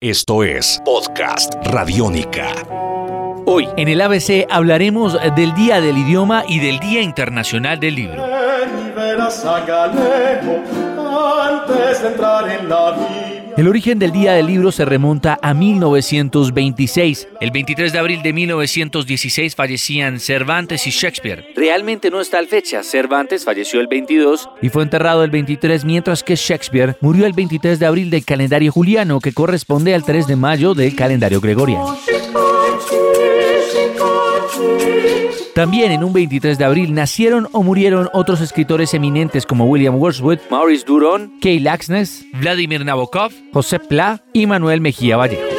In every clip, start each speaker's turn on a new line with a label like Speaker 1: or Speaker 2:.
Speaker 1: Esto es Podcast Radiónica.
Speaker 2: Hoy en el ABC hablaremos del Día del Idioma y del Día Internacional del Libro.
Speaker 3: Antes de entrar en la vida.
Speaker 2: El origen del Día del Libro se remonta a 1926. El 23 de abril de 1916 fallecían Cervantes y Shakespeare. Realmente no está el fecha. Cervantes falleció el 22 y fue enterrado el 23, mientras que Shakespeare murió el 23 de abril del calendario juliano, que corresponde al 3 de mayo del calendario gregoriano. También en un 23 de abril nacieron o murieron otros escritores eminentes como William Wordsworth, Maurice Duron, Kay Laxness, Vladimir Nabokov, José Pla y Manuel Mejía Vallejo.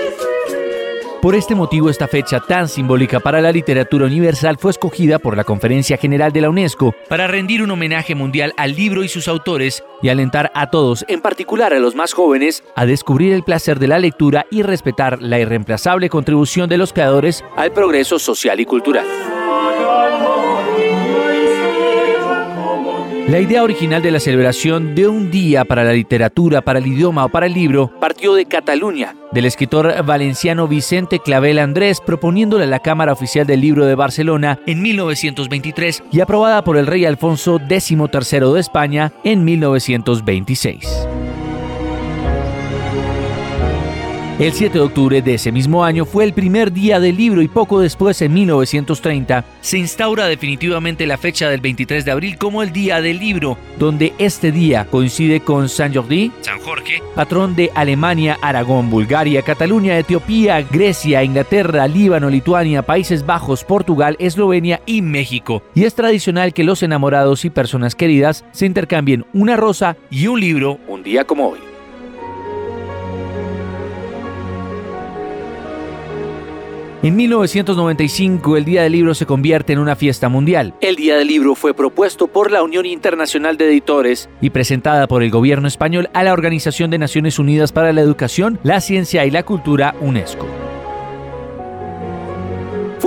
Speaker 2: Por este motivo, esta fecha tan simbólica para la literatura universal fue escogida por la Conferencia General de la UNESCO para rendir un homenaje mundial al libro y sus autores y alentar a todos, en particular a los más jóvenes, a descubrir el placer de la lectura y respetar la irreemplazable contribución de los creadores al progreso social y cultural. La idea original de la celebración de un día para la literatura, para el idioma o para el libro partió de Cataluña, del escritor valenciano Vicente Clavel Andrés, proponiéndole a la Cámara Oficial del Libro de Barcelona en 1923 y aprobada por el rey Alfonso XIII de España en 1926. El 7 de octubre de ese mismo año fue el primer día del libro y poco después, en 1930, se instaura definitivamente la fecha del 23 de abril como el Día del Libro, donde este día coincide con San Jordi, San Jorge, patrón de Alemania, Aragón, Bulgaria, Cataluña, Etiopía, Grecia, Inglaterra, Líbano, Lituania, Países Bajos, Portugal, Eslovenia y México. Y es tradicional que los enamorados y personas queridas se intercambien una rosa y un libro un día como hoy. En 1995, el Día del Libro se convierte en una fiesta mundial. El Día del Libro fue propuesto por la Unión Internacional de Editores y presentada por el gobierno español a la Organización de Naciones Unidas para la Educación, la Ciencia y la Cultura, UNESCO.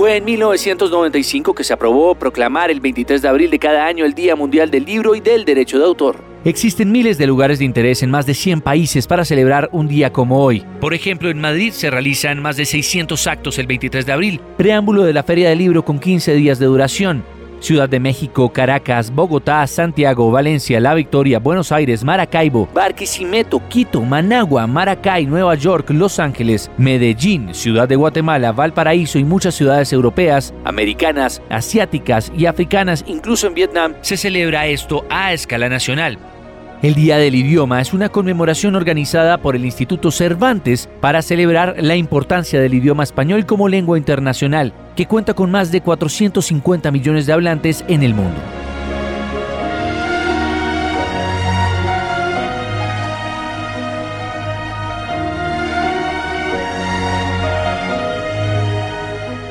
Speaker 2: Fue en 1995 que se aprobó proclamar el 23 de abril de cada año el Día Mundial del Libro y del Derecho de Autor. Existen miles de lugares de interés en más de 100 países para celebrar un día como hoy. Por ejemplo, en Madrid se realizan más de 600 actos el 23 de abril, preámbulo de la Feria del Libro con 15 días de duración. Ciudad de México, Caracas, Bogotá, Santiago, Valencia, La Victoria, Buenos Aires, Maracaibo, Barquisimeto, Quito, Managua, Maracay, Nueva York, Los Ángeles, Medellín, Ciudad de Guatemala, Valparaíso y muchas ciudades europeas, americanas, asiáticas y africanas, incluso en Vietnam, se celebra esto a escala nacional. El Día del Idioma es una conmemoración organizada por el Instituto Cervantes para celebrar la importancia del idioma español como lengua internacional, que cuenta con más de 450 millones de hablantes en el mundo.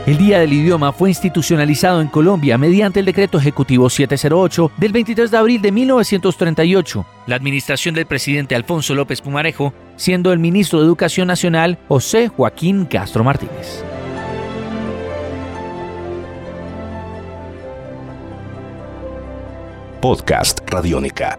Speaker 2: El Día del Idioma fue institucionalizado en Colombia mediante el Decreto Ejecutivo 708 del 23 de abril de 1938, la administración del presidente Alfonso López Pumarejo, siendo el ministro de Educación Nacional José Joaquín Castro Martínez.
Speaker 1: Podcast Radiónica.